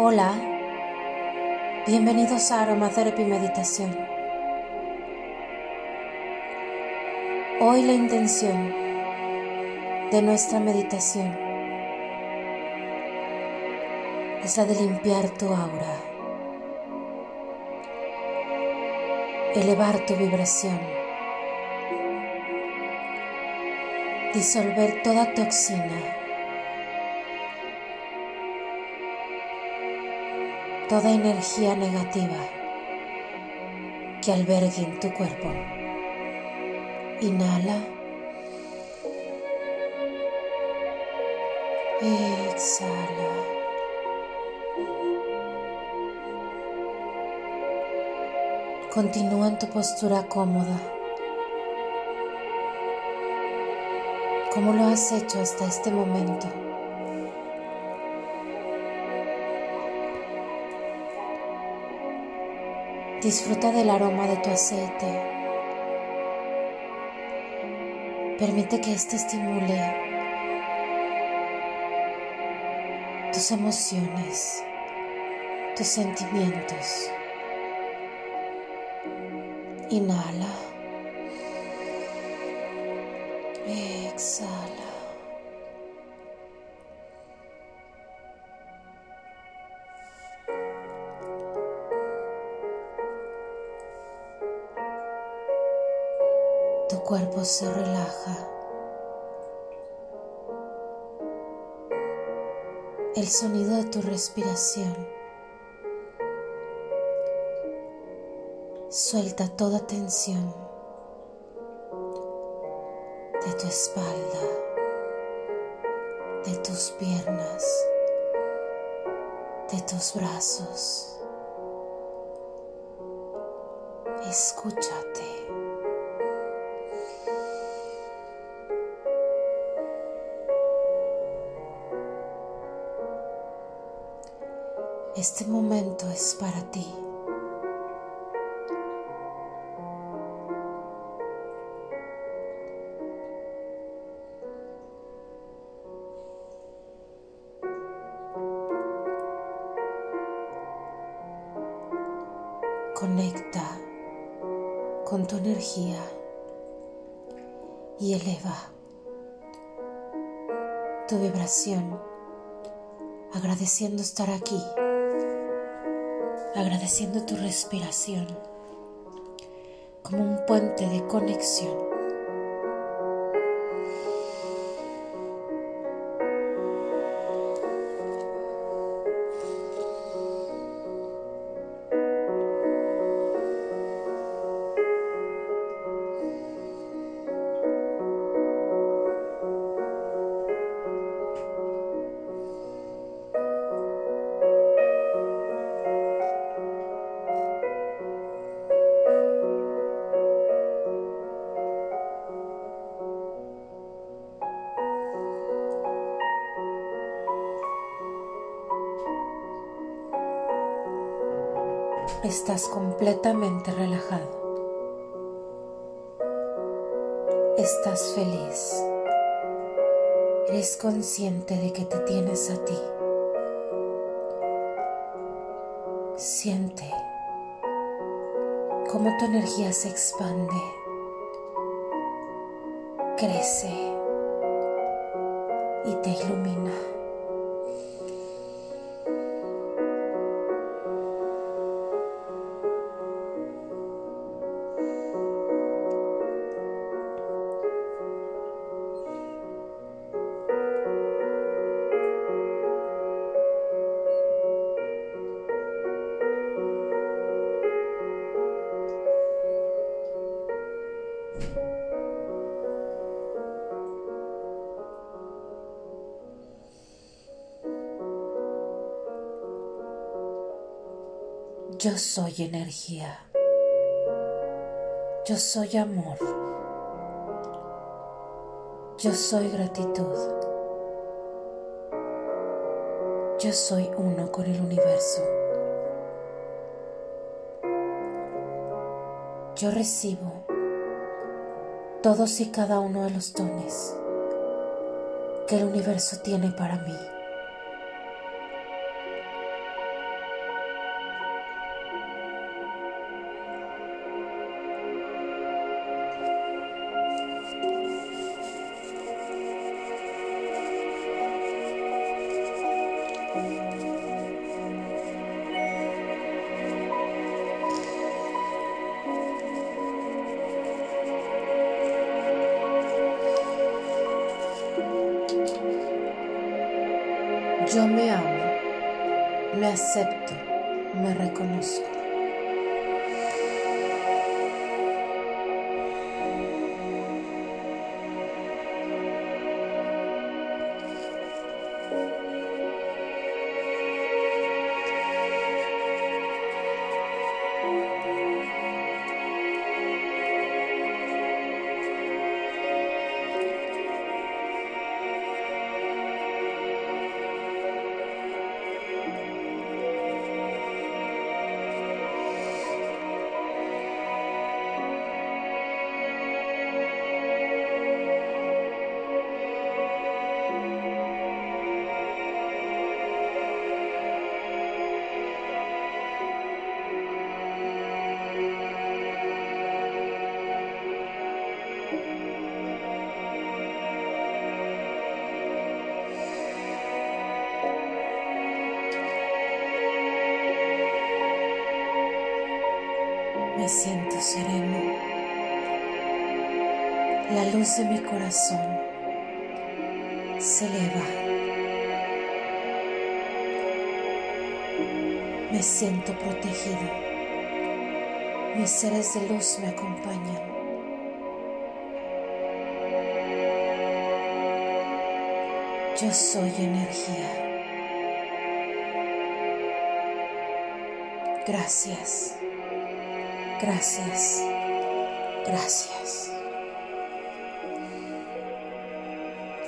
Hola, bienvenidos a Aromatherapy Meditación. Hoy la intención de nuestra meditación es la de limpiar tu aura, elevar tu vibración, disolver toda toxina toda energía negativa que albergue en tu cuerpo. Inhala. Exhala. Continúa en tu postura cómoda. como lo has hecho hasta este momento? Disfruta del aroma de tu aceite. Permite que éste estimule tus emociones, tus sentimientos. Inhala. Exhala. Cuerpo se relaja. El sonido de tu respiración suelta toda tensión de tu espalda, de tus piernas, de tus brazos. Escúchate. Este momento es para ti. Conecta con tu energía y eleva tu vibración agradeciendo estar aquí agradeciendo tu respiración como un puente de conexión. Estás completamente relajado. Estás feliz. Eres consciente de que te tienes a ti. Siente cómo tu energía se expande, crece y te ilumina. Yo soy energía. Yo soy amor. Yo soy gratitud. Yo soy uno con el universo. Yo recibo todos y cada uno de los dones que el universo tiene para mí. Yo me amo, me acepto, me reconozco. Me siento sereno. La luz de mi corazón se eleva. Me siento protegido. Mis seres de luz me acompañan. Yo soy energía. Gracias. Gracias. Gracias.